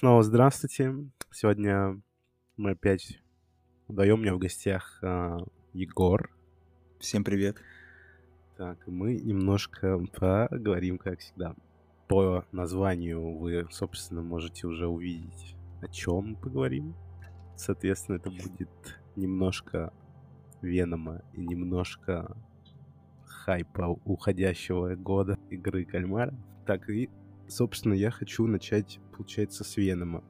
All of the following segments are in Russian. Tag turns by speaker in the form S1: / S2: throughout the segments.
S1: Э, снова здравствуйте. Сегодня мы опять вдвоем. У меня в гостях а, Егор.
S2: Всем привет.
S1: Так, мы немножко поговорим, как всегда. По названию вы, собственно, можете уже увидеть, о чем мы поговорим. Соответственно, это будет немножко Венома и немножко хайпа уходящего года игры Кальмара. Так, и, собственно, я хочу начать, получается, с Венома.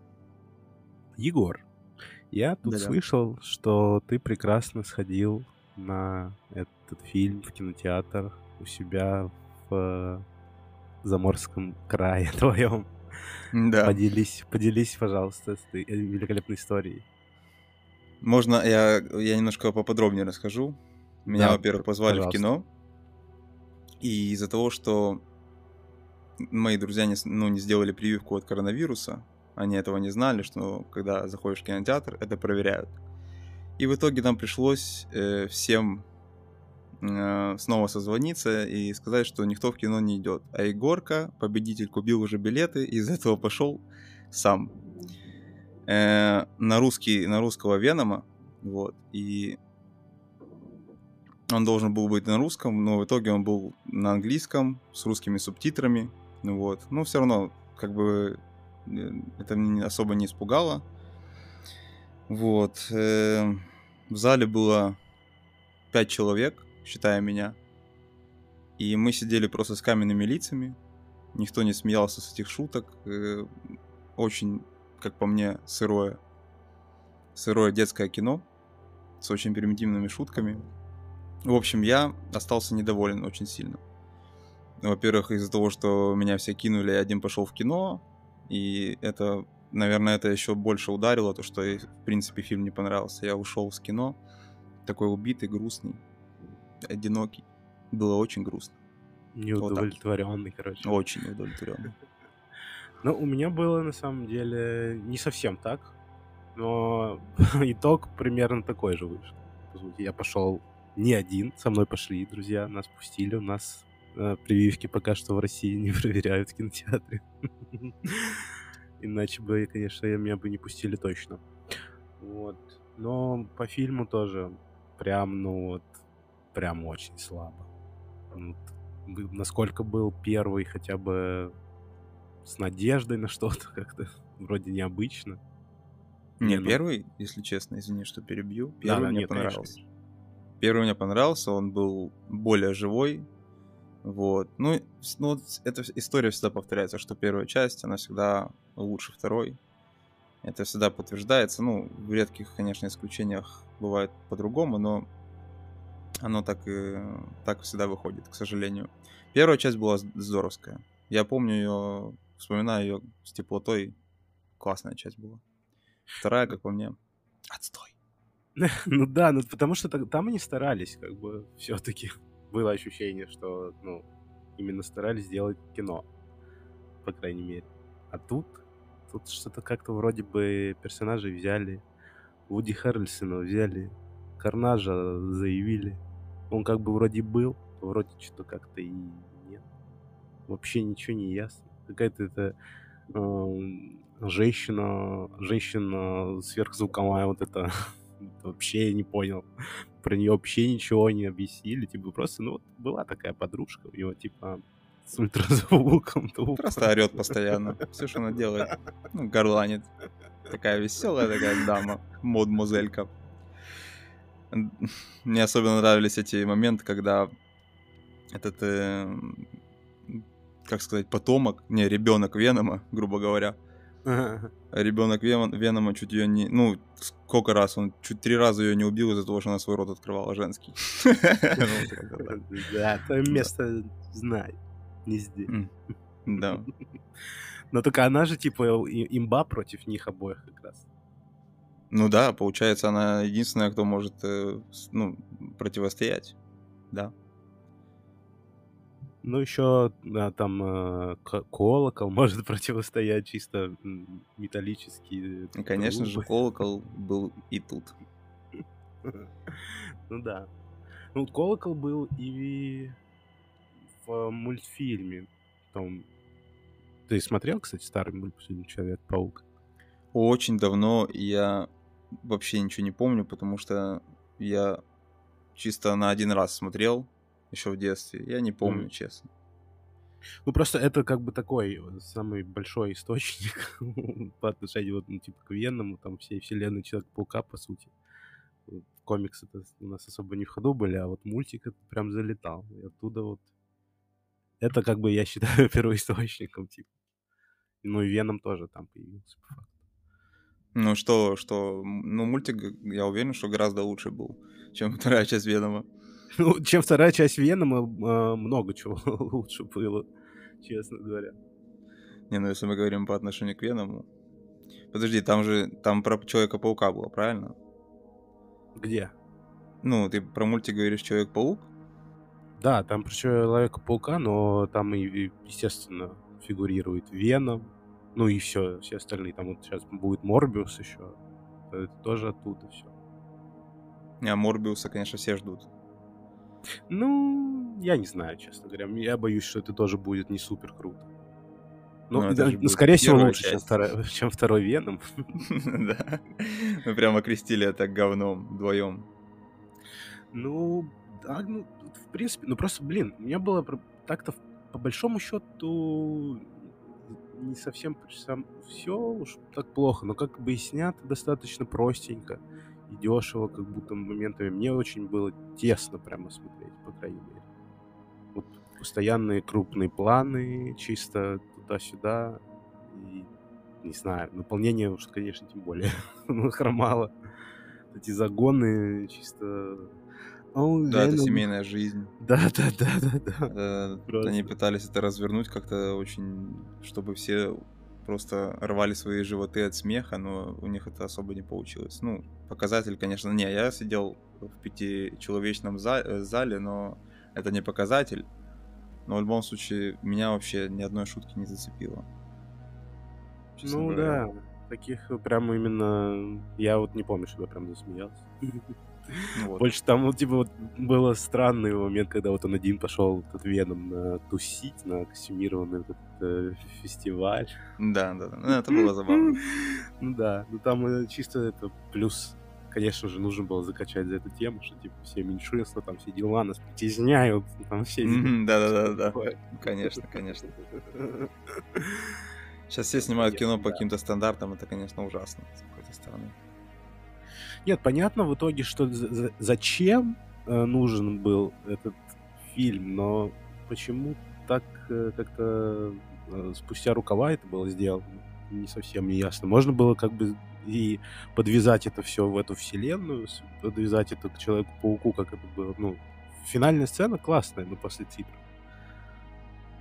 S1: Егор, я тут Да-да. слышал, что ты прекрасно сходил на этот фильм в кинотеатр у себя в Заморском крае твоем. Да. Поделись, поделись, пожалуйста, с этой великолепной историей.
S2: Можно я, я немножко поподробнее расскажу? Меня, да, во-первых, позвали пожалуйста. в кино. И из-за того, что мои друзья не, ну, не сделали прививку от коронавируса, они этого не знали, что когда заходишь в кинотеатр, это проверяют. И в итоге нам пришлось э, всем э, снова созвониться и сказать, что никто в кино не идет. А Егорка, победитель, купил уже билеты, и из этого пошел сам. Э, на русский, на русского Венома, вот, и он должен был быть на русском, но в итоге он был на английском с русскими субтитрами, вот. Но все равно, как бы, э, это меня особо не испугало. Вот. Э, в зале было пять человек, считая меня. И мы сидели просто с каменными лицами. Никто не смеялся с этих шуток. Э, очень, как по мне, сырое. Сырое детское кино с очень примитивными шутками. В общем, я остался недоволен очень сильно. Во-первых, из-за того, что меня все кинули, я один пошел в кино, и это, наверное, это еще больше ударило, то, что, в принципе, фильм не понравился. Я ушел с кино, такой убитый, грустный, одинокий. Было очень грустно.
S1: Неудовлетворенный, вот короче.
S2: Очень неудовлетворенный.
S1: Ну, у меня было, на самом деле, не совсем так, но итог примерно такой же вышел. Я пошел не один, со мной пошли друзья, нас пустили, у нас прививки пока что в России не проверяют в кинотеатре. Иначе бы, конечно, меня бы не пустили точно. Вот. Но по фильму тоже прям, ну вот, прям очень слабо. Вот. Насколько был первый хотя бы с надеждой на что-то как-то вроде необычно.
S2: Не, ну... первый, если честно, извини, что перебью. Первый да, мне нет, понравился. Конечно. Первый мне понравился, он был более живой. Вот. Ну, ну, эта история всегда повторяется, что первая часть, она всегда лучше второй. Это всегда подтверждается. Ну, в редких, конечно, исключениях бывает по-другому, но оно так и так всегда выходит, к сожалению. Первая часть была здоровская. Я помню ее, вспоминаю ее с теплотой. Классная часть была. Вторая, как по мне, отстой.
S1: Ну да, ну потому что там они старались, как бы, все-таки. Было ощущение, что, ну, именно старались сделать кино, по крайней мере. А тут, тут что-то как-то вроде бы персонажей взяли, Вуди Харрельсона взяли, Карнажа заявили. Он как бы вроде был, вроде что-то как-то и нет. Вообще ничего не ясно. Какая-то это э, женщина, женщина сверхзвуковая вот эта вообще я не понял. Про нее вообще ничего не объяснили. Типа, просто, ну, вот была такая подружка у него, типа, с ультразвуком.
S2: Просто орет постоянно. Все, что она делает. Ну, горланит. Такая веселая такая дама. Мод-музелька. Мне особенно нравились эти моменты, когда этот, э, как сказать, потомок, не, ребенок Венома, грубо говоря, Ребенок Вен, Венома чуть ее не... Ну, сколько раз? Он чуть три раза ее не убил из-за того, что она свой рот открывала женский.
S1: Да, то место знай. Не здесь.
S2: Да.
S1: Но только она же, типа, имба против них обоих как раз.
S2: Ну да, получается, она единственная, кто может, э, ну, противостоять. Да.
S1: Ну, еще да, там э, колокол может противостоять чисто металлический.
S2: И, конечно же, колокол был и тут.
S1: Ну да. Ну, колокол был и в мультфильме. Том Ты смотрел, кстати, старый мультфильм Человек-паук?
S2: Очень давно я вообще ничего не помню, потому что я чисто на один раз смотрел еще в детстве. Я не помню, mm. честно.
S1: Ну, просто это как бы такой э, самый большой источник по отношению, вот, ну, типа, к Венному, там, всей вселенной Человека-паука, по сути. Комиксы это у нас особо не в ходу были, а вот мультик это прям залетал. И оттуда вот... Это как бы, я считаю, первоисточником, типа. Ну, и Веном тоже там появился, по факту.
S2: Ну, что, что... Ну, мультик, я уверен, что гораздо лучше был, чем вторая часть Венома.
S1: Ну, чем вторая часть Венома, э, много чего лучше было, честно говоря.
S2: Не, ну если мы говорим по отношению к Веному... Подожди, там же, там про Человека-паука было, правильно?
S1: Где?
S2: Ну, ты про мультик говоришь Человек-паук?
S1: Да, там про Человека-паука, но там, и, естественно, фигурирует Веном, ну и все, все остальные. Там вот сейчас будет Морбиус еще. Это тоже оттуда все.
S2: А Морбиуса, конечно, все ждут.
S1: Ну, я не знаю, честно говоря. Я боюсь, что это тоже будет не супер круто. Ну, ну, да, скорее всего, лучше, чем, второй, чем второй Веном.
S2: Да. Мы прямо крестили это говном вдвоем.
S1: Ну, да, ну, в принципе, ну просто, блин, у меня было так-то по большому счету не совсем сам все уж так плохо, но как бы и снято достаточно простенько и дешево, как будто моментами. Мне очень было тесно прямо смотреть, по крайней мере. Вот постоянные крупные планы, чисто туда-сюда. И, не знаю, наполнение уж, конечно, тем более хромало. Эти загоны чисто...
S2: Oh, да, это семейная жизнь.
S1: Да, да, да, да, да.
S2: Они пытались это развернуть как-то очень, чтобы все просто рвали свои животы от смеха, но у них это особо не получилось. Ну, показатель, конечно, не, я сидел в пятичеловечном э, зале, но это не показатель. Но в любом случае, меня вообще ни одной шутки не зацепило.
S1: ну говоря. да, таких прям именно... Я вот не помню, чтобы я прям засмеялся. Вот. Больше там, ну, типа, вот было странный момент, когда вот он один пошел тут Веном на тусить, на костюмированный этот э, фестиваль.
S2: Да, да, да. Ну, это было забавно.
S1: Ну да, ну там э, чисто это плюс конечно же, нужно было закачать за эту тему, что, типа, все меньшинства, там, все дела нас притесняют, там, все...
S2: Да-да-да, да. Конечно, конечно. Сейчас все снимают кино по каким-то стандартам, это, конечно, ужасно, с какой-то стороны.
S1: Нет, понятно в итоге, что зачем э, нужен был этот фильм, но почему так э, как-то э, спустя рукава это было сделано, не совсем не ясно. Можно было как бы и подвязать это все в эту вселенную, подвязать это к Человеку-пауку, как это было. Ну, финальная сцена классная, но после титров.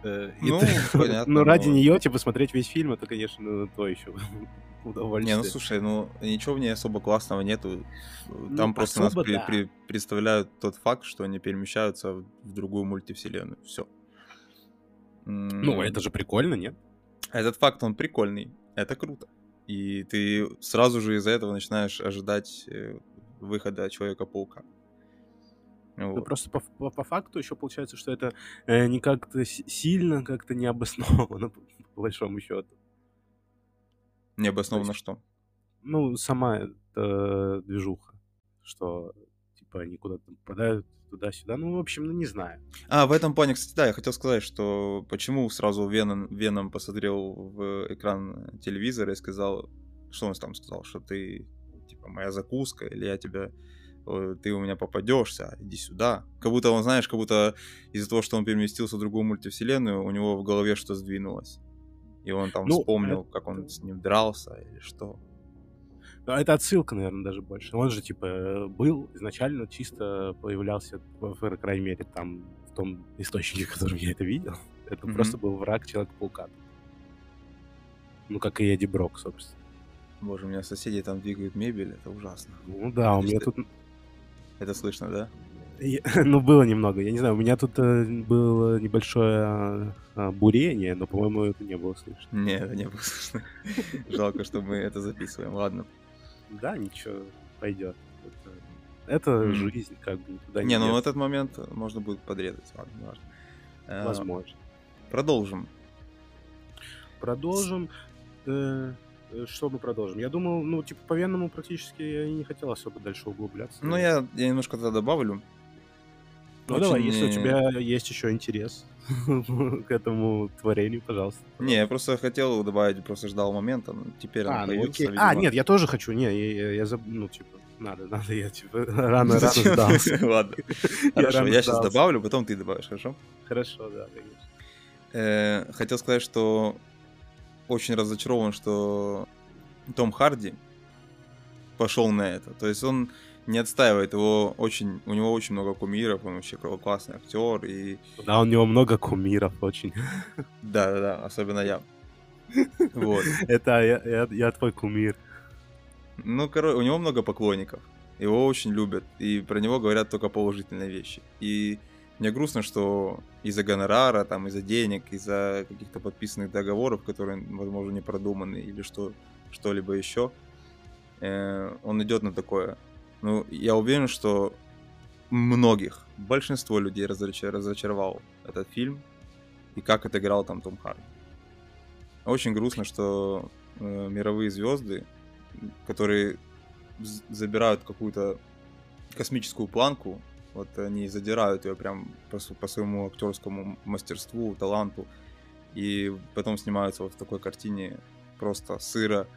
S1: Ну, понятно. Но ради нее, типа, смотреть весь фильм, это, конечно, то еще удовольствие.
S2: Не, ну слушай, ну ничего в ней особо классного нету. Там ну, просто особо, нас при, да. при, представляют тот факт, что они перемещаются в другую мультивселенную. Все.
S1: Ну, это же прикольно, нет?
S2: Этот факт, он прикольный. Это круто. И ты сразу же из-за этого начинаешь ожидать э, выхода Человека-паука.
S1: Вот. Просто по, по, по факту еще получается, что это э, не как-то сильно, как-то не обосновано, по, по большому счету.
S2: Не обосновано есть, что?
S1: Ну, сама эта движуха, что типа они куда-то попадают туда-сюда. Ну, в общем, ну не знаю.
S2: А, в этом плане, кстати, да, я хотел сказать, что почему сразу Веном, Веном посмотрел в экран телевизора и сказал, что он там сказал, что ты, типа, моя закуска, или я тебя ты у меня попадешься, иди сюда. Как будто он, знаешь, как будто из-за того, что он переместился в другую мультивселенную, у него в голове что сдвинулось. И он там ну, вспомнил, это... как он с ним дрался или что.
S1: Ну, это отсылка, наверное, даже больше. Он же, типа, был изначально чисто появлялся, по крайней мере, там, в том источнике, в котором я это видел. Это mm-hmm. просто был враг Человека-паука. Ну, как и Эдди Брок, собственно.
S2: Боже, у меня соседи там двигают мебель, это ужасно.
S1: Ну да, у меня тут...
S2: Это слышно, да?
S1: ну, было немного. Я не знаю, у меня тут э, было небольшое э, бурение, но, по-моему, это не было слышно.
S2: Не, это не было слышно. Жалко, что мы это записываем. Ладно.
S1: Да, ничего, пойдет. Это, жизнь, как бы
S2: никуда не Не, ну в этот момент можно будет подрезать. Ладно, важно.
S1: Возможно.
S2: Продолжим.
S1: продолжим. Э, что мы продолжим? Я думал, ну, типа, по Венному практически я и не хотел особо дальше углубляться.
S2: Ну, я, я немножко тогда добавлю.
S1: Ну, Очень... давай, если у тебя есть еще интерес к этому творению, пожалуйста.
S2: Не, я просто хотел добавить, просто ждал момента, но теперь
S1: а, ну, окей. Видимо... А, нет, я тоже хочу, не, я, я, я заб... ну, типа, надо, надо, я типа рано, рано сдался.
S2: Ладно, хорошо, я сейчас добавлю, потом ты добавишь, хорошо?
S1: Хорошо, да, конечно.
S2: Э, хотел сказать, что очень разочарован, что Том Харди пошел на это. То есть он не отстаивает его очень, у него очень много кумиров, он вообще классный актер и.
S1: Да, у него много кумиров очень.
S2: Да, да, да, особенно я.
S1: Вот. Это я, я, я твой кумир.
S2: Ну, короче, у него много поклонников. Его очень любят. И про него говорят только положительные вещи. И мне грустно, что из-за гонорара, там, из-за денег, из-за каких-то подписанных договоров, которые, возможно, не продуманы, или что, что-либо еще, э, он идет на такое. Ну, я уверен, что многих, большинство людей разочар- разочаровал этот фильм, и как отыграл там Том Харди. Очень грустно, что э, мировые звезды, которые забирают какую-то космическую планку, вот они задирают ее прям по, по своему актерскому мастерству, таланту, и потом снимаются вот в такой картине просто сыро,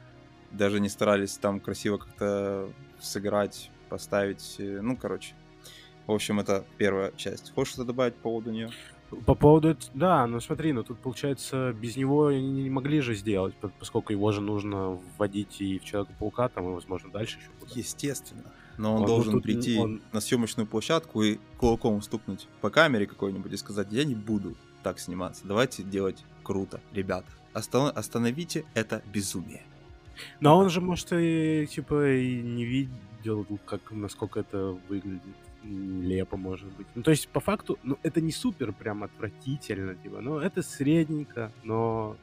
S2: даже не старались там красиво как-то сыграть, поставить, э, ну, короче. В общем, это первая часть. Хочешь что-то добавить по поводу нее?
S1: По поводу, да, ну смотри, ну тут получается без него не могли же сделать, поскольку его же нужно вводить и в Человека-паука, там, и, возможно, дальше еще
S2: куда Естественно. Но он, он должен тут, прийти он... на съемочную площадку и кулаком стукнуть по камере какой-нибудь и сказать, я не буду так сниматься, давайте делать круто, ребята. Остан- остановите это безумие.
S1: Но он же, может, и, типа, и не видел, как, насколько это выглядит нелепо, может быть. Ну, то есть, по факту, ну, это не супер прям отвратительно, типа, ну, это средненько, но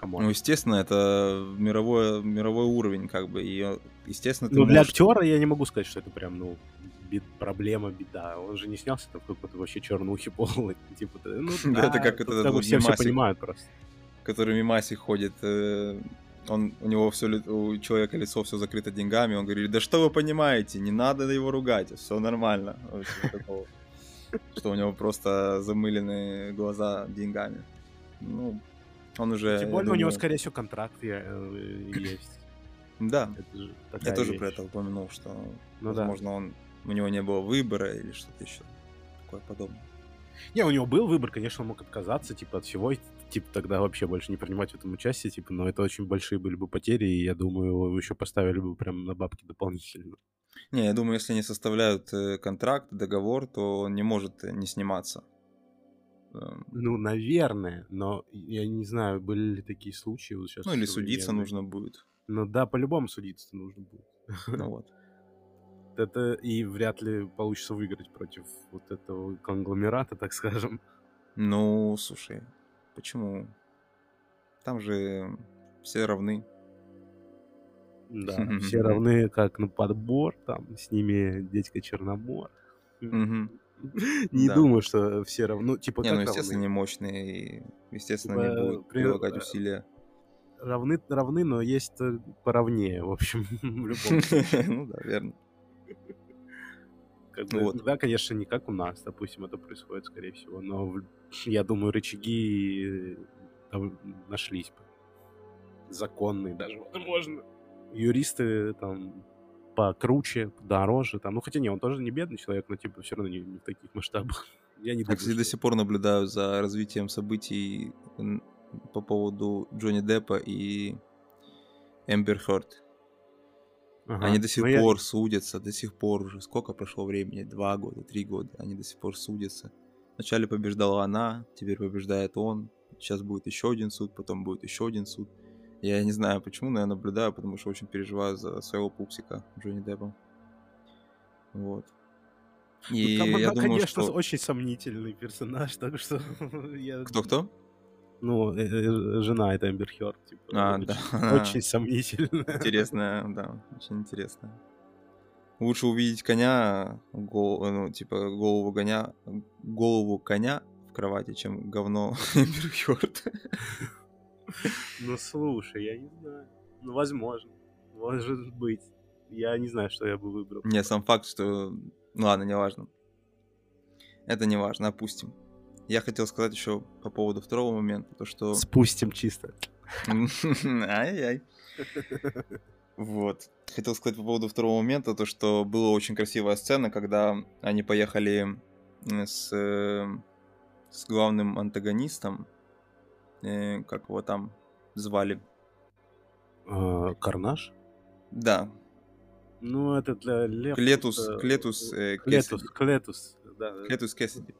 S2: Камон. Ну, естественно, это мировой, мировой уровень, как бы, и, естественно,
S1: ты Ну, можешь... для актера я не могу сказать, что это прям, ну, бед, проблема, беда. Он же не снялся там в какой-то вообще чернухе полной, типа, ну,
S2: да, это как это
S1: все, все понимают просто.
S2: Который мимаси ходит, э, он, у него все, у человека лицо все закрыто деньгами, он говорит, да что вы понимаете, не надо его ругать, все нормально. Что у него просто замыленные глаза деньгами. Ну, он уже...
S1: Тем более думаю... у него, скорее всего, контракт э, есть.
S2: Да, я тоже про это упомянул, что, ну, возможно, да. он, у него не было выбора или что-то еще такое подобное.
S1: Не, у него был выбор, конечно, он мог отказаться, типа, от всего, типа, тогда вообще больше не принимать в этом участие, типа, но это очень большие были бы потери, и я думаю, его еще поставили бы прям на бабки дополнительно.
S2: Не, я думаю, если они составляют э, контракт, договор, то он не может не сниматься.
S1: Эм. Ну, наверное, но я не знаю, были ли такие случаи вот сейчас.
S2: Ну, или судиться нужно будет.
S1: Ну да, по-любому судиться нужно будет.
S2: Ну вот.
S1: Это и вряд ли получится выиграть против вот этого конгломерата, так скажем.
S2: Ну, слушай, почему? Там же все равны.
S1: Да, все равны как на подбор, там с ними дядька Черномор. Не думаю, что все равно, ну, типа,
S2: Не, ну, естественно, не мощные, и, естественно, не типа, будут прилагать э, усилия.
S1: Равны, равны, но есть поровнее, в общем, в любом случае.
S2: Ну да, верно.
S1: Как бы, вот. Да, конечно, не как у нас, допустим, это происходит, скорее всего, но я думаю, рычаги э, нашлись бы. Законные даже, возможно. Юристы там покруче, дороже, там, ну хотя не, он тоже не бедный человек, но типа все равно не, не в таких масштабах. Я не
S2: думаю, Кстати, что... до сих пор наблюдаю за развитием событий по поводу Джонни Деппа и Эмбер Хёрд. Ага. Они до сих Но пор я... судятся, до сих пор уже. Сколько прошло времени? Два года, три года. Они до сих пор судятся. Вначале побеждала она, теперь побеждает он. Сейчас будет еще один суд, потом будет еще один суд. Я не знаю почему, но я наблюдаю, потому что очень переживаю за своего пупсика Джонни Деппа. Вот.
S1: И ну, там я она, думаю, конечно, что... очень сомнительный персонаж, так что я...
S2: Кто-кто?
S1: Ну, э, э, жена это Эмбер Хёрд, типа.
S2: А,
S1: очень,
S2: да.
S1: Очень сомнительная.
S2: Интересная, да, очень интересная. Лучше увидеть коня, гол, ну, типа, голову коня, голову коня в кровати, чем говно Эмбер Хёрд.
S1: Ну, слушай, я не знаю. Ну, возможно. Может быть. Я не знаю, что я бы выбрал.
S2: Не, сам факт, что... Ну ладно, не важно. Это не важно, опустим. Я хотел сказать еще по поводу второго момента, то что...
S1: Спустим чисто.
S2: Ай-яй. Вот. Хотел сказать по поводу второго момента, то что была очень красивая сцена, когда они поехали с, э, с главным антагонистом, э, как его там звали?
S1: А, Карнаж?
S2: Да.
S1: Ну, это для Лев...
S2: Клетус, Клетус, э,
S1: Клетус, Клетус, да.
S2: Клетус Кэссиди.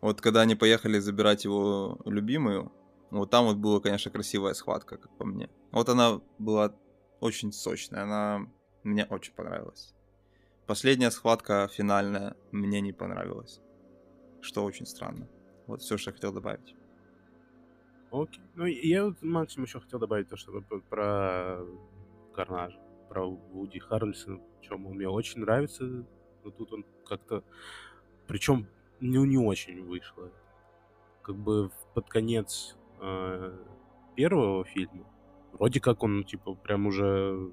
S2: Вот когда они поехали забирать его любимую, вот там вот была, конечно, красивая схватка, как по мне. Вот она была очень сочная, она мне очень понравилась. Последняя схватка финальная мне не понравилась, что очень странно. Вот все, что я хотел добавить.
S1: Окей. Ну, я вот максимум еще хотел добавить то, что про Карнаж, про Вуди Харрельсона, чем он мне очень нравится, но тут он как-то... Причем ну, не очень вышло. Как бы под конец э, первого фильма вроде как он, типа, прям уже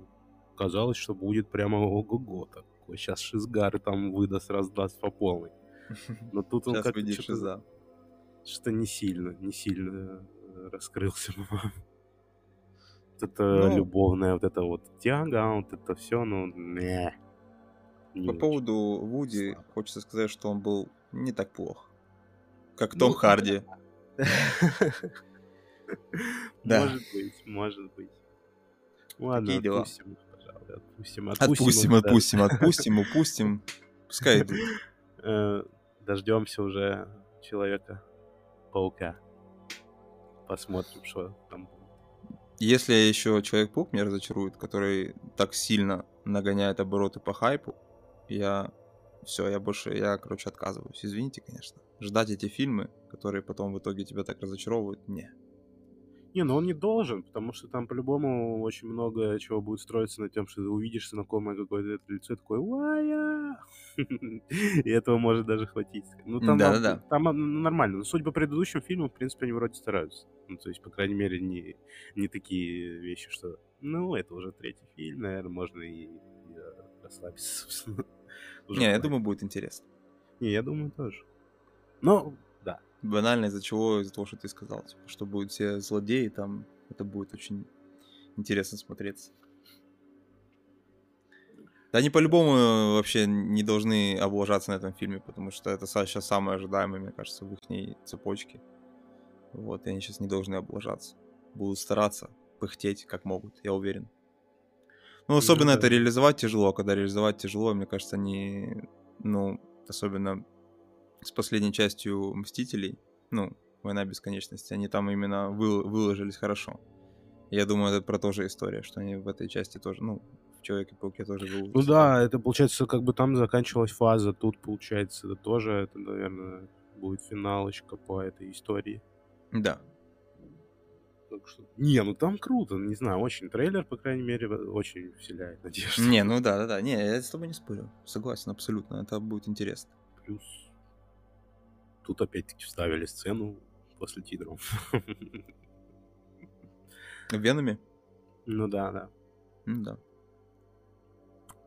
S1: казалось, что будет прямо ого-го такой. Сейчас Шизгар там выдаст, раздаст по полной. Но тут он как что-то, что не сильно, не сильно раскрылся, по-моему. Вот это ну, любовная вот это вот тяга, вот это все, ну, не.
S2: не по очень. поводу Вуди, Слабо. хочется сказать, что он был не так плох, как ну, Том Харди.
S1: Да. Может быть, может быть. Ладно, Такие дела. отпустим их, пожалуй.
S2: Отпустим, отпустим, отпустим, отпустим, упустим. Пускай идут.
S1: Э, Дождемся уже Человека-паука. Посмотрим, что там
S2: Если еще Человек-паук меня разочарует, который так сильно нагоняет обороты по хайпу, я... Все, я больше, я, короче, отказываюсь. Извините, конечно. Ждать эти фильмы, которые потом в итоге тебя так разочаровывают, не.
S1: Не, ну он не должен, потому что там по-любому очень много чего будет строиться на тем, что ты увидишь знакомое какое-то лицо и такое «Вая!» И этого может даже хватить. Ну, там, да, да, там нормально. Но судя по предыдущим фильмам, в принципе, они вроде стараются. Ну, то есть, по крайней мере, не, не такие вещи, что ну, это уже третий фильм, наверное, можно и, и расслабиться, собственно.
S2: не, я думаю, будет интересно.
S1: Не, я думаю, тоже. Но
S2: банально из-за чего? Из-за того, что ты сказал. Типа, что будут все злодеи, там это будет очень интересно смотреться. Да они по-любому вообще не должны облажаться на этом фильме, потому что это сейчас самое ожидаемое, мне кажется, в их цепочке. Вот, и они сейчас не должны облажаться. Будут стараться, пыхтеть как могут, я уверен. Ну, особенно да. это реализовать тяжело. Когда реализовать тяжело, мне кажется, они, ну, особенно с последней частью Мстителей, ну, Война бесконечности, они там именно вы, выложились хорошо. Я думаю, это про то же история, что они в этой части тоже, ну, в Человеке-пауке тоже выложились.
S1: Ну да, это получается, как бы там заканчивалась фаза, тут, получается, это тоже, это, наверное, будет финалочка по этой истории.
S2: Да.
S1: Так что... Не, ну там круто, не знаю, очень трейлер, по крайней мере, очень вселяет надежду.
S2: Не, ну да, да, да, не, я с тобой не спорю, согласен, абсолютно, это будет интересно.
S1: Плюс Тут опять-таки вставили сцену после титров.
S2: Венами?
S1: Ну да, да.
S2: Ну да.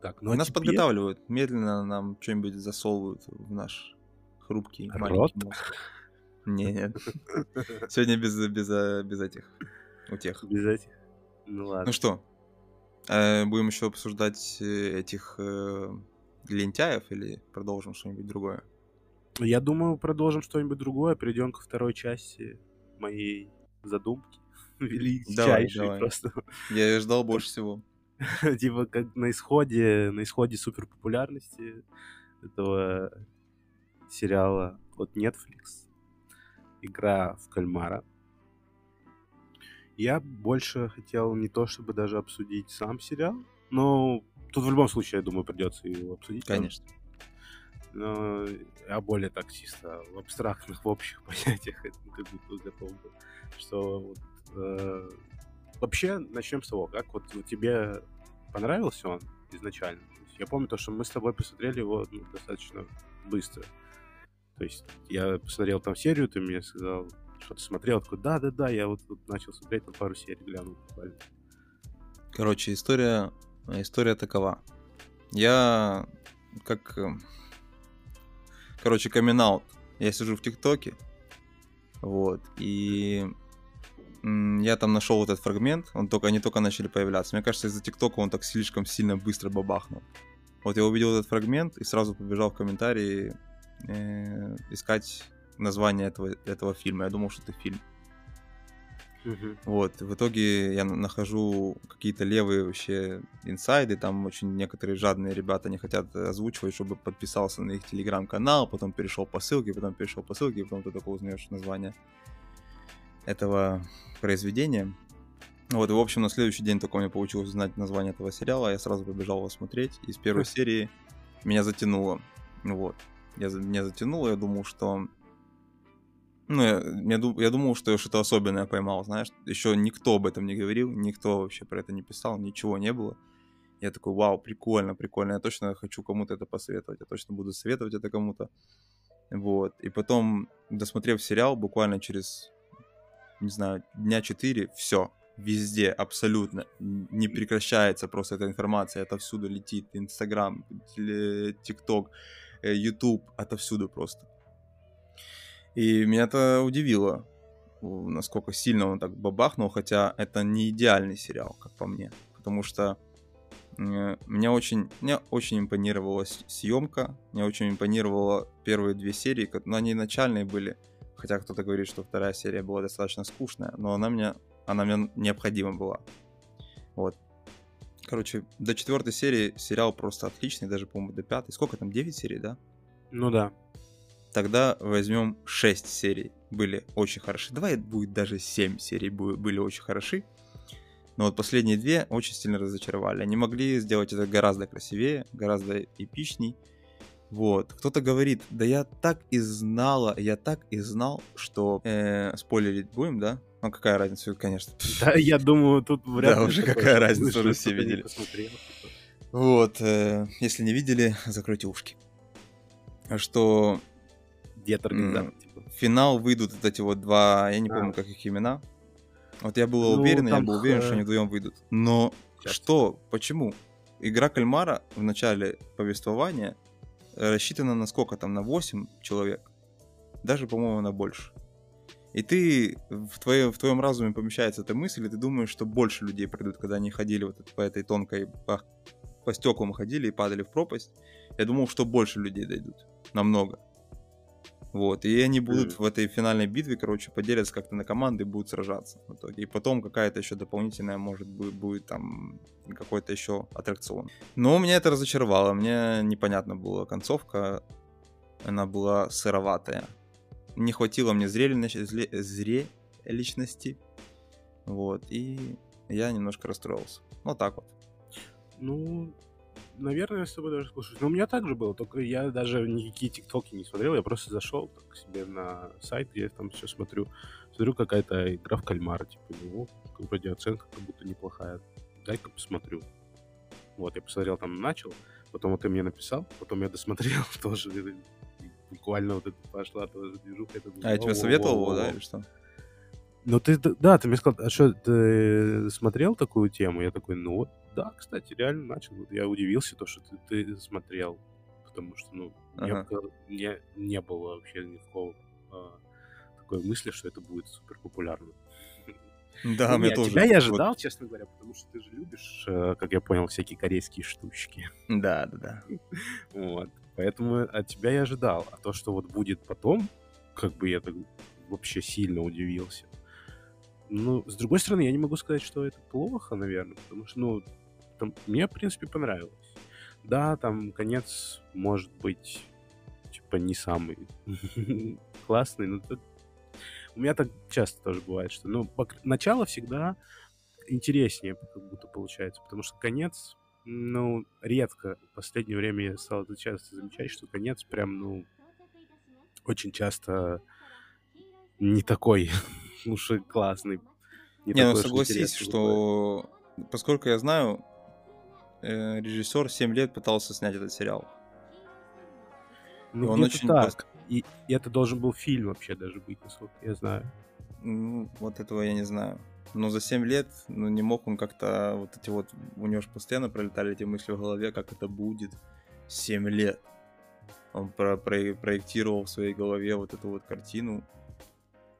S1: Так,
S2: ну, а Нас теперь... подготавливают, медленно нам что-нибудь засовывают в наш хрупкий
S1: Рот? маленький
S2: мозг. Нет. Сегодня без, без, э, без этих утех.
S1: Без этих? Ну ладно.
S2: Ну что, э, будем еще обсуждать э, этих лентяев или продолжим что-нибудь другое?
S1: Я думаю, продолжим что-нибудь другое, перейдем ко второй части моей задумки. Величайшей просто.
S2: Я ее ждал больше всего.
S1: типа как на исходе, на исходе суперпопулярности этого сериала от Netflix. Игра в кальмара. Я больше хотел не то, чтобы даже обсудить сам сериал, но тут в любом случае, я думаю, придется его обсудить.
S2: Конечно
S1: но я более так чисто в абстрактных, в общих понятиях как будто готов. Что вот, э, вообще начнем с того, как вот тебе понравился он изначально? Я помню то, что мы с тобой посмотрели его ну, достаточно быстро. То есть я посмотрел там серию, ты мне сказал, что-то смотрел, такой, да-да-да, я вот тут начал смотреть, на пару серий глянул буквально.
S2: Короче, история, история такова. Я как... Короче, камин Я сижу в ТикТоке, вот, и я там нашел этот фрагмент, он только, они только начали появляться. Мне кажется, из-за ТикТока он так слишком сильно быстро бабахнул. Вот я увидел этот фрагмент и сразу побежал в комментарии э, искать название этого, этого фильма. Я думал, что это фильм. Вот, в итоге я на- нахожу какие-то левые вообще инсайды, там очень некоторые жадные ребята не хотят озвучивать, чтобы подписался на их телеграм-канал, потом перешел по ссылке, потом перешел по ссылке, потом ты только узнаешь название этого произведения. Вот, и, в общем, на следующий день только у меня получилось узнать название этого сериала, я сразу побежал его смотреть, и с первой серии меня затянуло. Вот. Я, меня затянуло, я думал, что... Ну, я, я, я думал, что я что-то особенное поймал, знаешь. Еще никто об этом не говорил, никто вообще про это не писал, ничего не было. Я такой, вау, прикольно, прикольно, я точно хочу кому-то это посоветовать, я точно буду советовать это кому-то. Вот. И потом, досмотрев сериал, буквально через, не знаю, дня четыре, все, везде, абсолютно, не прекращается просто эта информация, отовсюду летит, Инстаграм, ТикТок, э, Ютуб, отовсюду просто. И меня это удивило, насколько сильно он так бабахнул, хотя это не идеальный сериал, как по мне, потому что меня очень, мне очень импонировала съемка, мне очень импонировала первые две серии, но они начальные были, хотя кто-то говорит, что вторая серия была достаточно скучная, но она мне, она мне необходима была. Вот. Короче, до четвертой серии сериал просто отличный, даже, по-моему, до пятой. Сколько там, 9 серий, да?
S1: Ну да.
S2: Тогда возьмем 6 серий. Были очень хороши. Давай будет даже 7 серий были очень хороши. Но вот последние две очень сильно разочаровали. Они могли сделать это гораздо красивее, гораздо эпичней. Вот. Кто-то говорит, да я так и знала, я так и знал, что... Э, спойлерить будем, да? Ну какая разница, конечно.
S1: Да, я думаю, тут вряд
S2: Да,
S1: ли
S2: уже
S1: такое,
S2: какая разница, уже все видели. Вот. э, если не видели, закройте ушки. Что
S1: Дед организатор,
S2: М,
S1: типа.
S2: в финал выйдут вот эти вот два, я не
S1: А.
S2: помню, как их имена. Вот я был
S1: Ну,
S2: уверен, я был уверен,
S1: х-
S2: что они вдвоем выйдут. Но
S1: Сейчас.
S2: что? Почему? Игра кальмара в начале повествования рассчитана на сколько там? На 8 человек. Даже, по-моему, на больше. И ты, в, твоем в твоем разуме помещается эта мысль, и ты думаешь, что больше людей придут, когда они ходили вот по этой тонкой, по, по стеклам ходили и падали в пропасть. Я думал, что больше людей дойдут. Намного. Вот, и они будут
S1: Мгм.
S2: в этой финальной битве, короче, поделятся как-то на команды и будут сражаться в итоге. И потом какая-то еще дополнительная, может быть, будет там какой-то еще аттракцион. Но меня это разочаровало, мне непонятно была концовка, она была сыроватая. Не хватило мне зрелищности, зре- зрелищности, вот, и я немножко расстроился. Вот так вот.
S1: Ну, наверное, я с тобой даже слушаюсь. Но у меня так же было, только я даже никакие тиктоки не смотрел, я просто зашел так, к себе на сайт, я там все смотрю. Смотрю, какая-то игра в кальмара, типа, ну, вроде оценка как будто неплохая. Дай-ка посмотрю. Вот, я посмотрел, там начал, потом вот ты мне написал, потом я досмотрел тоже. Буквально вот это пошла тоже движуха. я такой,
S2: А я тебе
S1: «Воу,
S2: советовал его, да,
S1: воу».
S2: или что?
S1: Ну ты, да, ты мне сказал, а что, ты смотрел такую тему? Я такой, ну вот, да, кстати, реально начал. Вот Я удивился, то, что ты, ты смотрел, потому что, ну,
S2: Ага.
S1: не, не было вообще никакого а, такой мысли, что это будет супер популярно.
S2: Да,
S1: Ну,
S2: мне
S1: не,
S2: тоже.
S1: Тебя я
S2: Вот.
S1: ожидал, честно говоря, потому что ты же любишь, э, как я понял, всякие корейские штучки.
S2: Да, да, да.
S1: Вот. Поэтому от тебя я ожидал. А то, что вот будет потом, как бы я так вообще сильно удивился. Ну, с другой стороны, я не могу сказать, что это плохо, наверное, потому что, ну, там, мне, в принципе, понравилось. Да, там конец может быть, типа, не самый классный, но тут- у меня так часто тоже бывает, что, ну, начало всегда интереснее как будто получается, потому что конец, ну, редко. В последнее время я стал это часто замечать, что конец прям, ну, очень часто не такой уж и классный.
S2: Не,
S1: такой
S2: ну согласись, что, поскольку я знаю, э, режиссер 7 лет пытался снять этот сериал.
S1: Ну,
S2: он очень
S1: так.
S2: просто-
S1: И, и это должен был фильм вообще даже быть, насколько я знаю.
S2: Ну, вот этого я не знаю. Но за 7 лет, ну, не мог он как-то, вот эти вот, у него же постоянно пролетали эти мысли в голове, как это будет. 7 лет. Он про про проектировал в своей голове вот эту вот картину.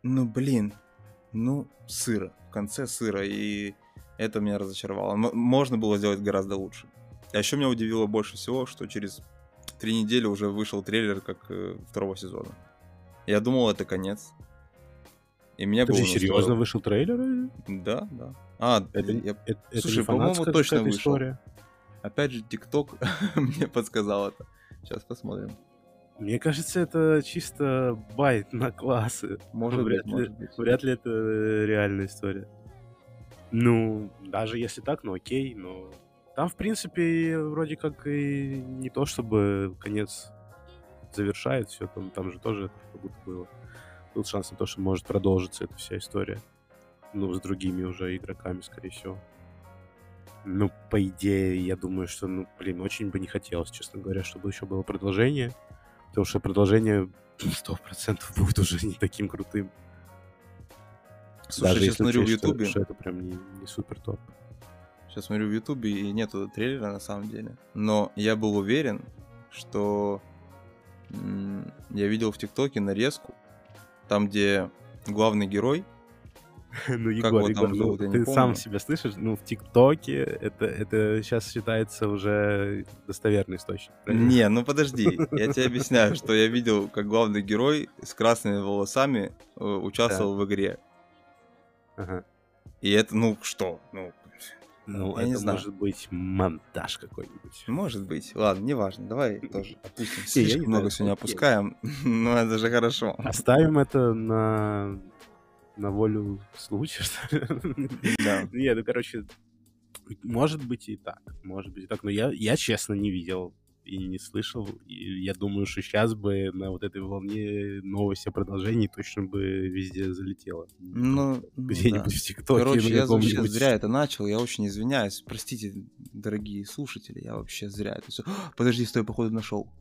S2: Ну, блин, ну, сыро. В конце сыро, и это меня разочаровало. Можно было сделать гораздо лучше. А еще меня удивило больше всего, что через три недели уже вышел трейлер как э, второго сезона. Я думал, это конец. И меня было
S1: же серьезно
S2: настроено.
S1: вышел трейлер?
S2: Да, да. А,
S1: Это,
S2: я-
S1: это,
S2: Слушай, по-моему, точно вышел.
S1: история.
S2: опять же, ТикТок мне подсказал это. Сейчас посмотрим.
S1: Мне кажется, это чисто байт на классы.
S2: Может
S1: Вряд
S2: быть,
S1: ли.
S2: может быть.
S1: Вряд ли это э, реальная история. Ну, даже если так, ну окей, но... Там, в принципе, вроде как и не то, чтобы конец завершает все, там, там же тоже как будто было. Был шанс на то, что может продолжиться эта вся история. Ну, с другими уже игроками, скорее всего. Ну, по идее, я думаю, что, ну, блин, очень бы не хотелось, честно говоря, чтобы еще было продолжение. Потому что продолжение 100% будет уже не таким крутым.
S2: Слушай,
S1: Даже
S2: сейчас смотрю в
S1: учесть, что-
S2: Ютубе.
S1: Что, это прям не, не супер топ.
S2: Сейчас смотрю в Ютубе и нету трейлера на самом деле. Но я был уверен, что я видел в ТикТоке нарезку, там, где главный герой.
S1: ну, Егор, Егор, ну,
S2: не
S1: ты сам себя слышишь? Ну, в ТикТоке это, это сейчас считается уже достоверный источник. правильно?
S2: Не, ну подожди, я тебе объясняю, что я видел, как главный герой с красными волосами э, участвовал в игре.
S1: Ага.
S2: И это, ну что, ну,
S1: Ну,
S2: Я не
S1: это
S2: знаю.
S1: может быть монтаж какой-нибудь.
S2: может быть. Ладно, неважно, давай тоже опустим.
S1: Не,
S2: Слишком
S1: не
S2: много сегодня опускаем, но это же хорошо.
S1: Оставим это на, на волю случая, что ли?
S2: Да.
S1: Не, ну, короче, может быть и так, может быть и так, но я, я честно не видел и не слышал, и я думаю, что сейчас бы на вот этой волне новости о продолжении точно бы везде залетело.
S2: Ну, ну
S1: Где-нибудь
S2: да.
S1: в ТикТоке,
S2: Короче,
S1: на
S2: я вообще зря это начал, я очень извиняюсь. Простите, дорогие слушатели, я вообще зря это все. Подожди, стой, походу нашел.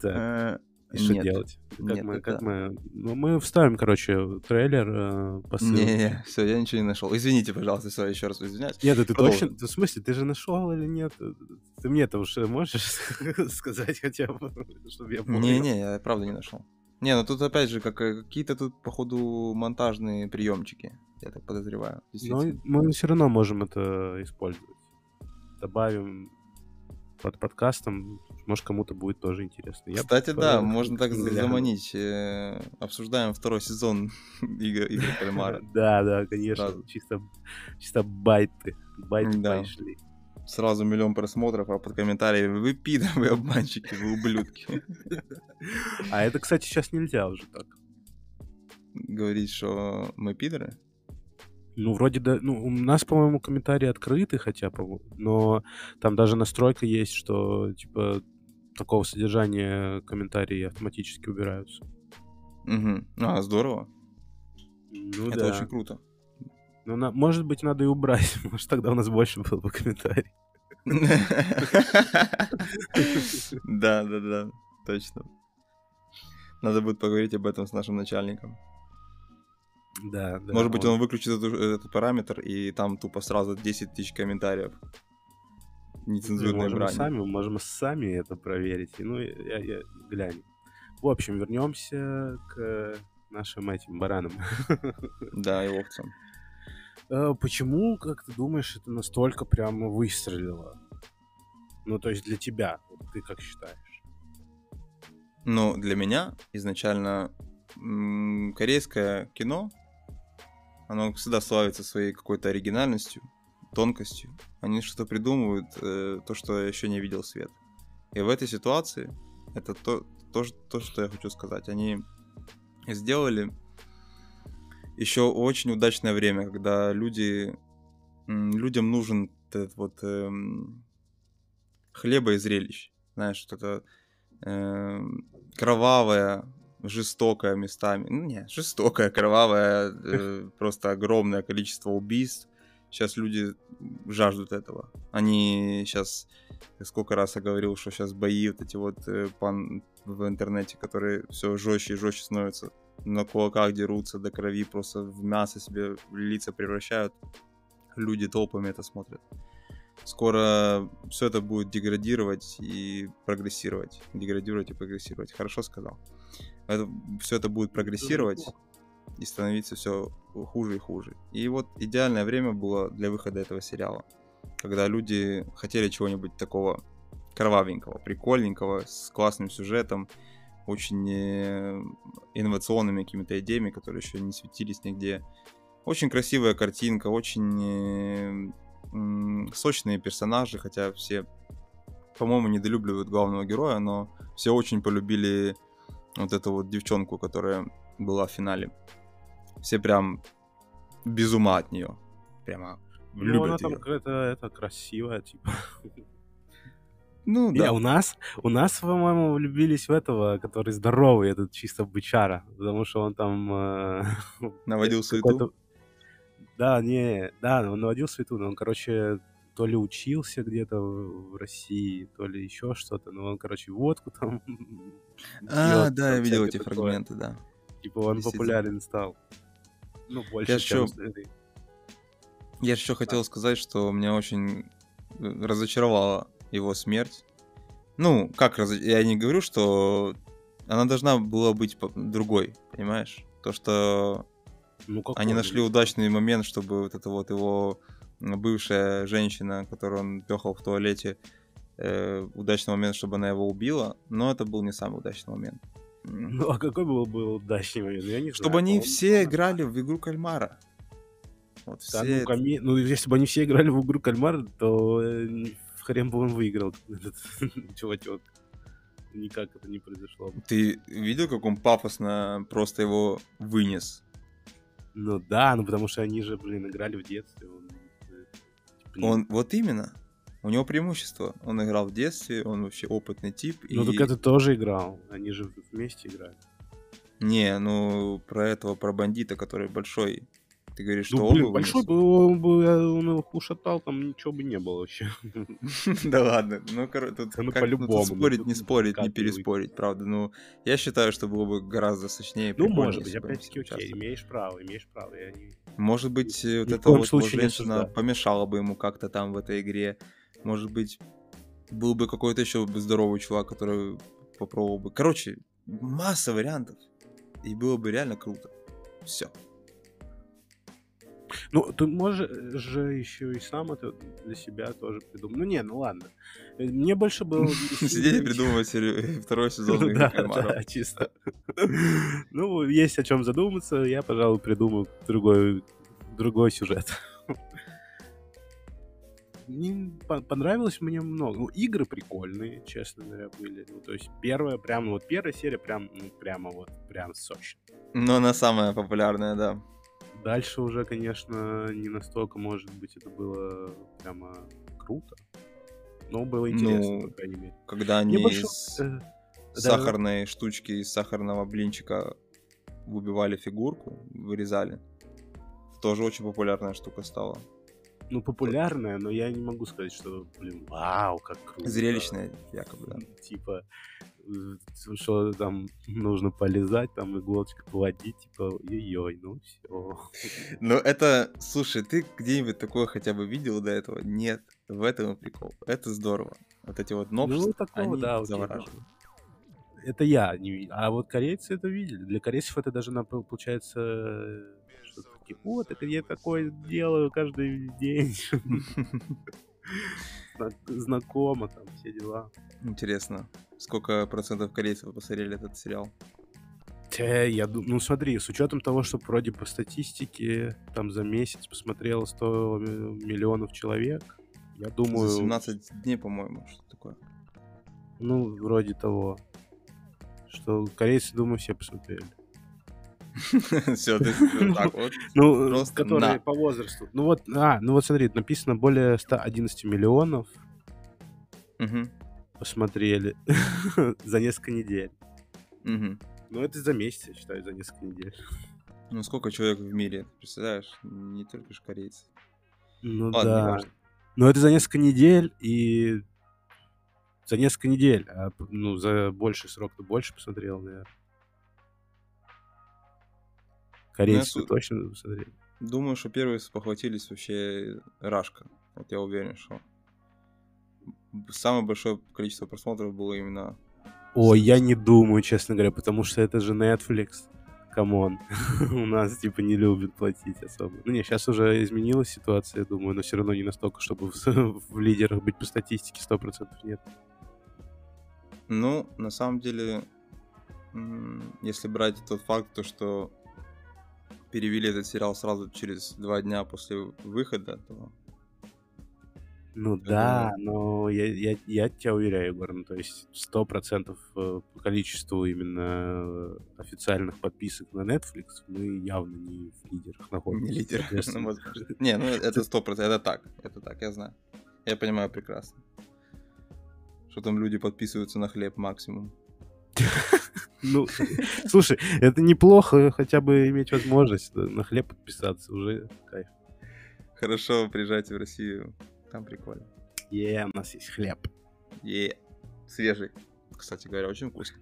S1: Так,
S2: Э,
S1: и что
S2: нет.
S1: делать? Как
S2: Нет,
S1: мы, как
S2: это-
S1: мы... Ну, мы вставим, короче, трейлер э, по ссылке.
S2: Не-не, все, я ничего не нашел. Извините, пожалуйста, все, еще раз извиняюсь.
S1: Нет, да ты
S2: Продолжим.
S1: точно... ты В смысле, ты же нашел или нет? Ты мне-то уж можешь сказать хотя бы, чтобы я понял?
S2: Не-не, я правда не нашел. Не, ну тут опять же, как, э, какие-то тут, походу, монтажные приемчики, я так подозреваю.
S1: Но
S2: Действительно.
S1: мы все равно можем это использовать. Добавим под подкастом, может, кому-то будет тоже интересно. Я
S2: Кстати, да, можно так
S1: гляну.
S2: заманить. э, Обсуждаем второй сезон игр игры кальмара.
S1: Да, да, конечно. Чисто, чисто байты. Байты пошли.
S2: Сразу миллион просмотров, а под комментариями вы пидоры, вы обманщики, вы ублюдки.
S1: А это, кстати, сейчас нельзя уже так.
S2: Говорить, что мы пидоры?
S1: Ну, вроде да, ну, у нас, по-моему, комментарии открыты хотя бы, но там даже настройка есть, что, типа, такого содержания комментарии автоматически убираются.
S2: Мгм. А, здорово.
S1: Ну
S2: Это
S1: да.
S2: очень круто.
S1: Ну, на- может быть, надо и убрать, может, тогда у нас больше было бы комментариев.
S2: Да, да, да, точно. Надо будет поговорить об этом с нашим начальником.
S1: Да, да.
S2: Может быть, он выключит эту- этот параметр, и там тупо сразу 10 тысяч комментариев.
S1: Мы
S2: Нецензурной
S1: можем
S2: брани.
S1: сами, можем сами это проверить. И, Ну, я, я, глянем. В общем, вернемся к нашим этим баранам.
S2: Да, и овцам.
S1: Э, Почему, как ты думаешь, это настолько прямо выстрелило? Ну, то есть для тебя, вот ты как считаешь?
S2: Ну, для меня изначально корейское кино, оно всегда славится своей какой-то оригинальностью, тонкостью. Они что-то придумывают, э, то, что еще не видел свет. И в этой ситуации это то, то, то, что я хочу сказать. Они сделали еще очень удачное время, когда люди, людям нужен этот вот эм, хлеба и зрелищ. Знаешь, что-то эм, кровавое, жестокое местами. Ну, не, жестокое, кровавое, э, просто огромное количество убийств. Сейчас люди жаждут этого. Они сейчас, сколько раз я говорил, что сейчас бои вот эти вот э, пан- в интернете, которые все жестче и жестче становятся. на кулаках дерутся до крови, просто в мясо себе лица превращают. Люди толпами это смотрят. Скоро все это будет деградировать и прогрессировать. Деградировать и прогрессировать. Хорошо сказал. Это, все это будет прогрессировать и становиться все хуже и хуже. И вот идеальное время было для выхода этого сериала, когда люди хотели чего-нибудь такого кровавенького, прикольненького, с классным сюжетом, очень э, инновационными какими-то идеями, которые еще не светились нигде. Очень красивая картинка, очень э, сочные персонажи, хотя все, по-моему, недолюбливают главного героя, но все очень полюбили вот эту вот девчонку, которая была в финале. Все прям без ума от нее. Прямо
S1: Ну,
S2: любят
S1: она там какая-то это, красивая, типа.
S2: Ну
S1: Не,
S2: да.
S1: у нас, у нас, по-моему, влюбились в этого, который здоровый, этот чисто бычара, потому что он там... э,
S2: Наводил суету.
S1: Да, не, да, он наводил суету, но он, короче, то ли учился где-то в России, то ли еще что-то, но он, короче, водку там...
S2: А,
S1: пьёт,
S2: да,
S1: там
S2: я видел эти
S1: такое.
S2: фрагменты, да.
S1: Типа он популярен стал. Ну, больше,
S2: Я
S1: чем остальные.
S2: Я еще хотел сказать, что меня очень э, разочаровала его смерть. Ну, как раз... Я не говорю, что она должна была быть другой, понимаешь? То, что
S1: Ну,
S2: они
S1: он?
S2: нашли удачный момент, чтобы вот эта вот его бывшая женщина, которую он пехал в туалете, э, удачный момент, чтобы она его убила, но это был не самый удачный момент.
S1: Ну, а какой был бы удачный момент? Я не
S2: Чтобы
S1: знаю,
S2: они
S1: по-моему,
S2: все играли в игру кальмара. Вот
S1: Да,
S2: все
S1: ну, коми- ну, если бы они все играли в игру кальмар, то э, в хрен бы он выиграл этот чувачок. Никак это не произошло бы.
S2: Ты видел, как он пафосно просто его вынес?
S1: Ну да, ну потому что они же, блин, играли в детстве. Он, типа,
S2: Он, вот именно. У него преимущество. Он играл в детстве, он вообще опытный тип.
S1: Ну
S2: и...
S1: так это тоже играл. Они же вместе играли.
S2: Не, ну про этого, про бандита, который большой. Ты говоришь, что
S1: Ну,
S2: он
S1: блин,
S2: бы
S1: большой бы он, бы, э, он его ушатал, там ничего бы не было вообще.
S2: Да ладно, ну, короче, тут,
S1: по-любому,
S2: спорить, не спорить, не переспорить, правда. Ну, я считаю, что было бы гораздо сочнее.
S1: Ну, может быть, опять-таки,
S2: все
S1: окей,
S2: участвовали.
S1: имеешь право, имеешь право. Я не...
S2: Может быть, э, вот эта
S1: коем
S2: вот женщина помешала бы ему как-то там в этой игре. Может быть, был бы какой-то еще здоровый чувак, который попробовал бы. Короче, масса вариантов. И было бы реально круто. Все.
S1: Ну, ты можешь же еще и сам это для себя тоже придумать. Ну, не, ну ладно. Мне больше было...
S2: Сидеть и придумывать второй сезон «Игры
S1: Да,
S2: кальмаров».
S1: да, чисто. Ну, есть о чем задуматься. Я, пожалуй, придумаю другой, другой сюжет. Не по- понравилось мне много. Ну, игры прикольные, честно говоря, были. Ну, то есть первая, прям, вот первая серия прям, ну, прямо вот, прям сочно.
S2: Но она самая популярная, да.
S1: Дальше уже, конечно, не настолько, может быть, это было прямо круто. Но было интересно,
S2: Ну,
S1: по крайней мере.
S2: Когда
S1: Мне
S2: они
S1: больше,
S2: из
S1: э, да,
S2: сахарной штучки, из сахарного блинчика выбивали фигурку, вырезали. Тоже очень популярная штука стала.
S1: ну, популярная, но я не могу сказать, что, блин, вау, как круто.
S2: Зрелищная, якобы, да.
S1: Типа, что там нужно полезать, там иголочка поводить, типа, ой-ой, ну все.
S2: Но это, слушай, ты где-нибудь такое хотя бы видел до этого? Нет, в этом и прикол. Это здорово. Вот эти вот новшества,
S1: Ну, такого,
S2: они
S1: да,
S2: завораживают.
S1: Это я не видел. А вот корейцы это видели. Для корейцев это даже, получается, э, что такие, вот, это я такое делаю каждый день. Зна- Знакомо там все дела.
S2: Интересно, сколько процентов корейцев посмотрели этот сериал?
S1: Те, я думаю, ну смотри, с учетом того, что вроде по статистике там за месяц посмотрело 100 ми- миллионов человек, я думаю,
S2: За 17 дней, по-моему, что такое.
S1: ну, вроде того, что корейцы, думаю, все посмотрели.
S2: Все, ты так вот.
S1: Ну, которые по возрасту. Ну вот, а, ну вот смотри, написано более 111 миллионов посмотрели за несколько недель.
S2: мгм.
S1: Ну это за месяц, я считаю, за несколько недель.
S2: Ну, сколько человек в мире, представляешь? Не только же корейцы.
S1: Ну
S2: Ладно,
S1: да.
S2: неважно.
S1: Но это за несколько недель и за несколько недель, а ну за больший срок ты больше посмотрел, наверное. Корейцы
S2: су-
S1: точно посмотрели.
S2: Думаю, что первые спохватились вообще Рашка. Вот я уверен, что самое большое количество просмотров было именно...
S1: Ой, я не думаю, честно говоря, потому что это же Netflix. Come on. У нас, типа, не любят платить особо. Ну, не, сейчас уже изменилась ситуация, я думаю, но все равно не настолько, чтобы в, в лидерах быть по статистике 100% нет.
S2: Ну, на самом деле, если брать тот факт, то что перевели этот сериал сразу через два дня после выхода, то
S1: ну
S2: Я
S1: да, но я, я, я тебя уверяю, Егор, ну, то есть сто процентов э, по количеству именно официальных подписок на Netflix мы явно не в лидерах находимся.
S2: не лидер.
S1: соответственно.
S2: Возможно. Не, ну это сто процентов, это так, это так, я знаю. Я понимаю прекрасно. Что там люди подписываются на хлеб максимум.
S1: Ну, слушай, это неплохо хотя бы иметь возможность на хлеб подписаться, уже кайф.
S2: Хорошо, приезжайте в Россию, там прикольно.
S1: Е, у нас есть хлеб.
S2: Е, свежий. Кстати говоря, очень вкусно.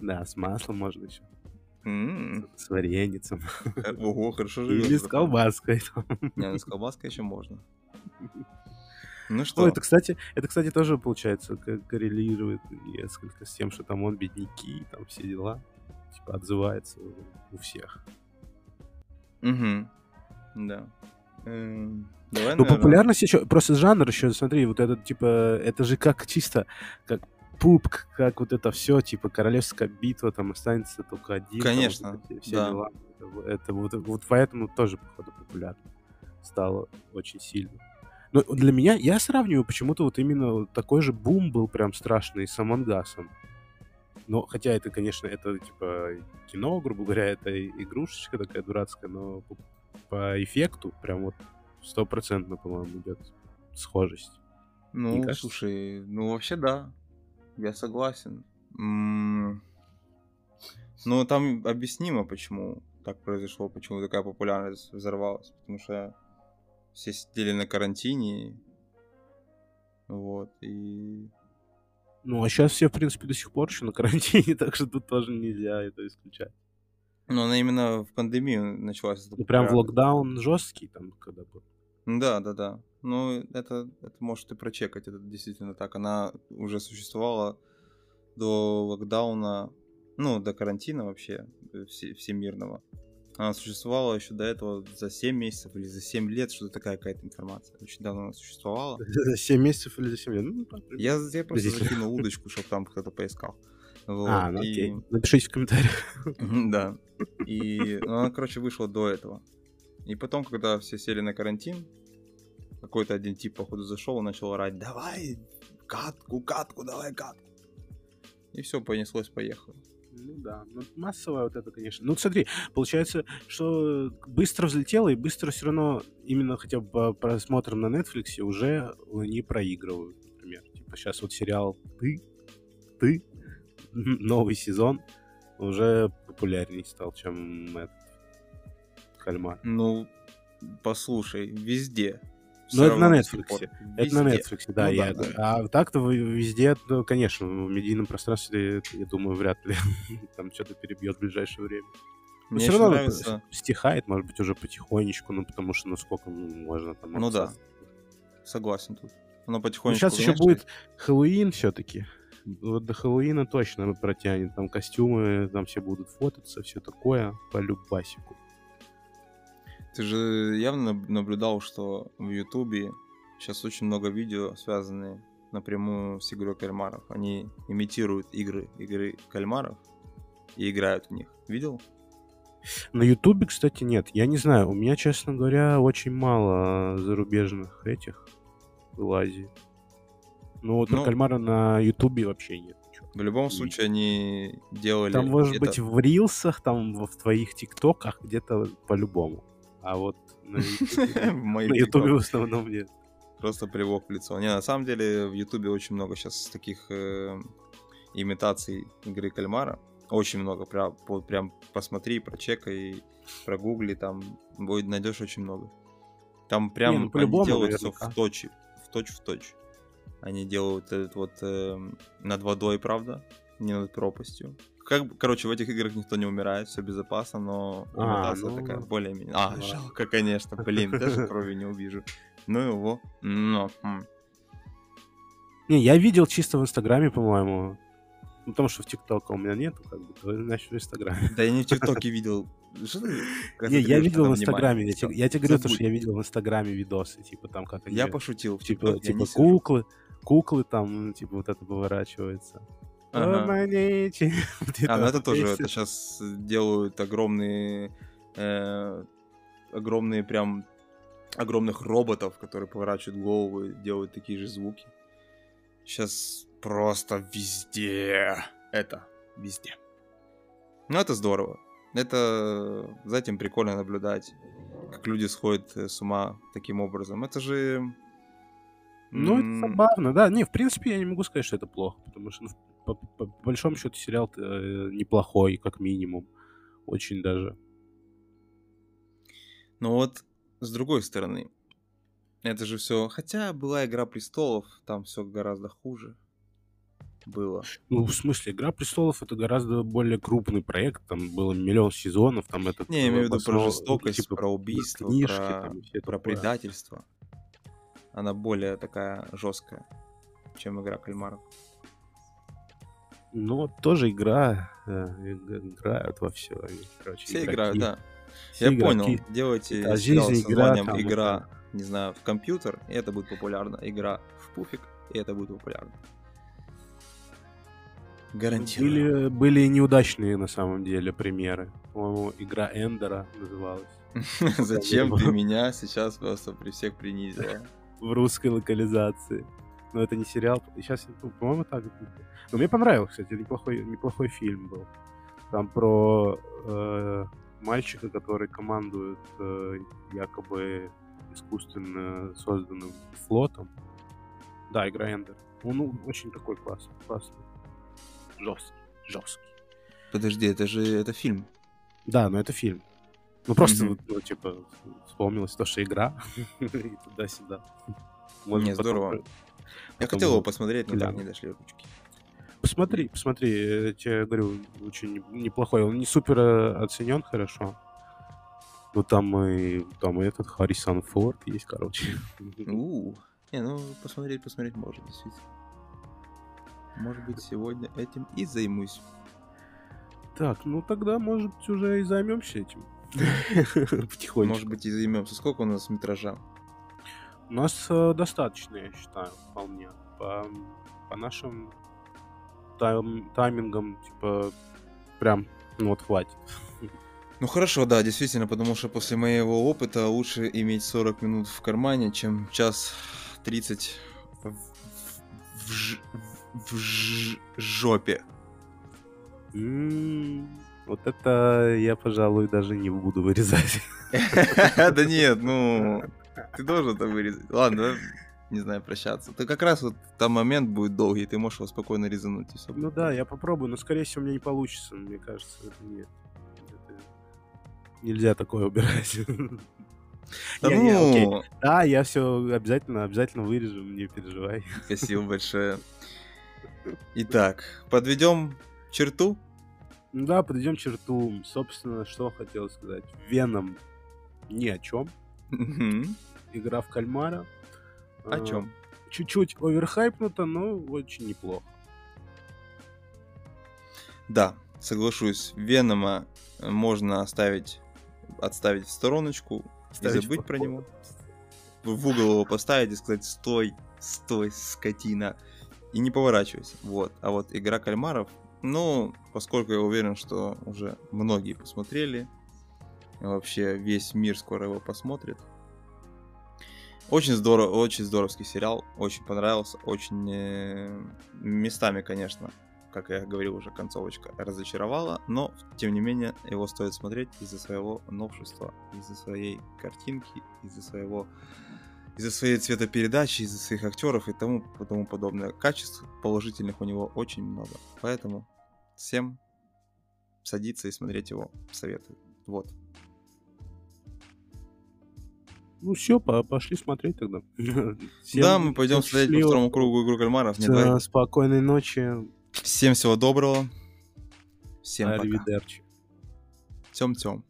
S1: Да, с маслом можно еще.
S2: М,
S1: С вареницем.
S2: х- Ого, хорошо живет.
S1: Или с колбаской.
S2: Не, ну с колбаской еще можно. Ну что,
S1: Ой, это, кстати, это, кстати, тоже, получается, коррелирует несколько с тем, что там он бедняки, там все дела. Типа отзывается у всех.
S2: Мгм. Да. Эм, Давай,
S1: Ну,
S2: наверно,
S1: популярность еще, просто жанр еще, смотри, вот этот, типа, это же как чисто, как пуп, как вот это все, типа, королевская битва, там останется только один. там
S2: Конечно,
S1: вот эти все
S2: да.
S1: дела. Это, это вот, вот поэтому тоже, походу, популярно стало очень сильно. Но для меня, я сравниваю почему-то вот именно вот такой же бум был прям страшный с Амангасом. Но, хотя это, конечно, это, типа, кино, грубо говоря, это игрушечка такая дурацкая, но по, по эффекту прям вот стопроцентно, по-моему, идет схожесть.
S2: Ну, слушай, ну вообще да, я согласен. М, Ну, там объяснимо, почему так произошло, почему такая популярность взорвалась. Потому что все сидели на карантине. Вот, и...
S1: Ну, а сейчас все, в принципе, до сих пор еще на карантине, так что тут тоже нельзя это исключать.
S2: Ну, она именно в пандемию началась.
S1: Ну, прям в локдаун жесткий там, когда был.
S2: Да, да, да. Ну, это, это можешь ты прочекать, это действительно так. Она уже существовала до локдауна, ну, до карантина вообще, э, все- всемирного. Она существовала еще до этого за 7 месяцев или за 7 лет, что-то такая какая-то информация. Очень давно она существовала.
S1: За 7 месяцев или за 7 лет? Ну,
S2: Я, я просто закинул удочку, чтобы там кто-то поискал. Вот,
S1: А, ну
S2: и-
S1: окей. Напишите в комментариях.
S2: Да. И ну, она, короче, вышла до этого. И потом, когда все сели на карантин, какой-то один тип, походу, зашел и начал орать, давай катку, катку, давай катку. И все, понеслось, поехало.
S1: Ну да, ну массовая вот это, конечно. Ну смотри, получается, что быстро взлетело, и быстро все равно, именно хотя бы по просмотрам на Netflix уже они проигрывают, например. Типа сейчас вот сериал «Ты», «Ты», новый сезон уже популярнее стал, чем этот «Кальмар».
S2: Ну, послушай, везде.
S1: Ну, это на Netflix. Это на. Netflix, да.
S2: Ну
S1: я,
S2: да, да.
S1: А так-то везде, ну, конечно, в медийном пространстве, я думаю, вряд ли там что-то перебьет в ближайшее время. Но
S2: Мне
S1: все равно
S2: нравится...
S1: стихает, может быть, уже потихонечку, ну, потому что, ну, сколько ну, можно там...
S2: Ну да. Согласен тут. Оно
S1: Ну,
S2: потихонечку...
S1: сейчас еще будет Хэллоуин все-таки. Вот до Хэллоуина точно протянет. Там костюмы, там все будут фототься, все такое по любасику.
S2: Ты же явно наб- наблюдал, что в Ютубе сейчас очень много видео, связанные напрямую с игрой кальмаров. Они имитируют игры, игры кальмаров и играют в них. Видел?
S1: На Ютубе, кстати, нет. Я не знаю, у меня, честно говоря, очень мало зарубежных этих вылазит. Ну, вот
S2: Ну,
S1: кальмара на Ютубе вообще нет.
S2: В любом
S1: Не
S2: случае они делали...
S1: Там, может быть, в рилсах, там, в твоих тиктоках где-то по-любому. А вот на Ютубе-
S2: в
S1: основном нет.
S2: Просто плевок в лицо. Не, на самом деле в Ютубе очень много сейчас таких э, имитаций игры кальмара. Очень много. Прям, прям посмотри, прочекай, прогугли, там найдешь очень много. Там прям
S1: ну, по-любому,
S2: делают все в точь, в точь в точь. Они делают этот вот э, над водой, правда, не над пропастью. как, короче, в этих играх никто не умирает, все безопасно, но
S1: А, ну,
S2: такая более-менее. А,
S1: ладно.
S2: жалко, конечно, блин, даже крови не увижу. Ну его. Но.
S1: Не, я видел чисто в Инстаграме, по-моему. Ну, потому что в ТикТоке у меня нету, как бы, то значит в Инстаграме.
S2: Да я не в ТикТоке видел.
S1: Не, я видел в Инстаграме. Я, тебе- говорю, что я видел в Инстаграме видосы, типа там как.
S2: Я пошутил.
S1: Типа, типа
S2: сижу.
S1: куклы, куклы там, ну, типа вот это поворачивается.
S2: Ага. А, ну это тоже, это сейчас делают огромные, э, огромные прям, огромных роботов, которые поворачивают головы, делают такие же звуки. Сейчас просто везде это, везде. Ну это здорово. Это за этим прикольно наблюдать, как люди сходят э, с ума таким образом. Это же...
S1: Ну, это забавно, да. Не, в принципе, я не могу сказать, что это плохо, потому что, ну, по, по- по большому счету, сериал э, неплохой, как минимум. Очень даже.
S2: Но вот с другой стороны, это же все. Хотя была Игра престолов, там все гораздо хуже было.
S1: Ну, в смысле, «Игра престолов» — это гораздо более крупный проект, там было миллион сезонов, там этот...
S2: Не, я имею в виду про
S1: основ-
S2: жестокость,
S1: типа,
S2: про убийство,
S1: книжки
S2: про,
S1: там
S2: про
S1: такое.
S2: предательство. Она более такая жесткая, чем игра кальмаров.
S1: Ну, тоже игра, э, иг- играют во все. Короче,
S2: Все
S1: игроки.
S2: играют, да.
S1: Все
S2: Я
S1: игроки.
S2: понял. Делайте
S1: Это
S2: сериал с
S1: игра,
S2: названием
S1: там,
S2: игра,
S1: это-
S2: не знаю, в компьютер, и это будет популярно. Игра в пуфик, и это будет популярно. Гарантирую.
S1: Были, были неудачные, на самом деле, примеры. По-моему, игра Эндера называлась.
S2: Зачем ты меня сейчас просто при всех принизила?
S1: В русской локализации. Но это не сериал. Сейчас, по-моему, так. Но мне понравилось, кстати, неплохой, неплохой фильм был. Там про э, мальчика, который командует э, якобы искусственно созданным флотом. Да, игра Эндер. Он ну, очень такой классный, классный. Жесткий, жесткий.
S2: Подожди, это же это фильм.
S1: Да, но это фильм. Ну просто, вот, ну, типа, вспомнилось то, что игра. И туда-сюда. Может,
S2: Не,
S1: потом
S2: здорово.
S1: про-
S2: Я
S1: потом
S2: хотел его посмотреть, но так
S1: гляну.
S2: не дошли ручки.
S1: Посмотри, посмотри, я тебе говорю, очень не- неплохой. Он не супер э, оценен хорошо. Но там и, там и этот Харрисон Форд есть, короче.
S2: У, Не, ну посмотреть, посмотреть можно, действительно. Может быть, сегодня этим и займусь.
S1: Так, ну тогда, может, уже и займемся этим. Потихонечку.
S2: Может быть, и займемся. Сколько у нас метража?
S1: У нас э, достаточно, я считаю, вполне. По, по нашим тайм- таймингам, типа, прям, ну вот хватит.
S2: Ну хорошо, да, действительно, потому что после моего опыта лучше иметь 40 минут в кармане, чем час 30 в, в, ж- в ж- жопе.
S1: М, Вот это я, пожалуй, даже не буду вырезать.
S2: Да нет, ну, ты должен это вырезать. Ладно, не знаю, прощаться. Ты как раз вот там момент будет долгий, ты можешь его спокойно резануть и все.
S1: Ну да, я попробую, но, скорее всего, у меня не получится. Мне кажется, это нет. Это Нельзя такое убирать.
S2: Да
S1: Не, не, окей.
S2: ну,
S1: Да, я все обязательно, обязательно вырежу, не переживай.
S2: спасибо большое. Итак, подведем черту.
S1: Ну да, подойдем к черту. Собственно, что хотел сказать. Веном ни о чем. Игра в кальмара.
S2: О
S1: А,
S2: чем?
S1: Чуть-чуть оверхайпнуто, но очень неплохо.
S2: Да, соглашусь. Венома можно оставить, отставить в стороночку и забыть про него. В в угол его поставить и сказать «Стой, стой, скотина!» И не поворачивайся. Вот. А вот игра кальмаров, ну, поскольку я уверен, что уже многие посмотрели, вообще весь мир скоро его посмотрит. Очень здорово, очень здоровский сериал, очень понравился, очень э, местами, конечно, как я говорил уже, концовочка разочаровала, но, тем не менее, его стоит смотреть из-за своего новшества, из-за своей картинки, из-за своего из-за своей цветопередачи, из-за своих актеров и тому, тому подобное. Качеств положительных у него очень много. Поэтому всем садиться и смотреть его советую. Вот.
S1: Ну все, пошли смотреть тогда. Всем
S2: да, мы пойдем смотреть по второму кругу игру кальмаров. Не
S1: Всё,
S2: давай.
S1: Спокойной ночи.
S2: Всем всего доброго. Всем пока. Тем-тем.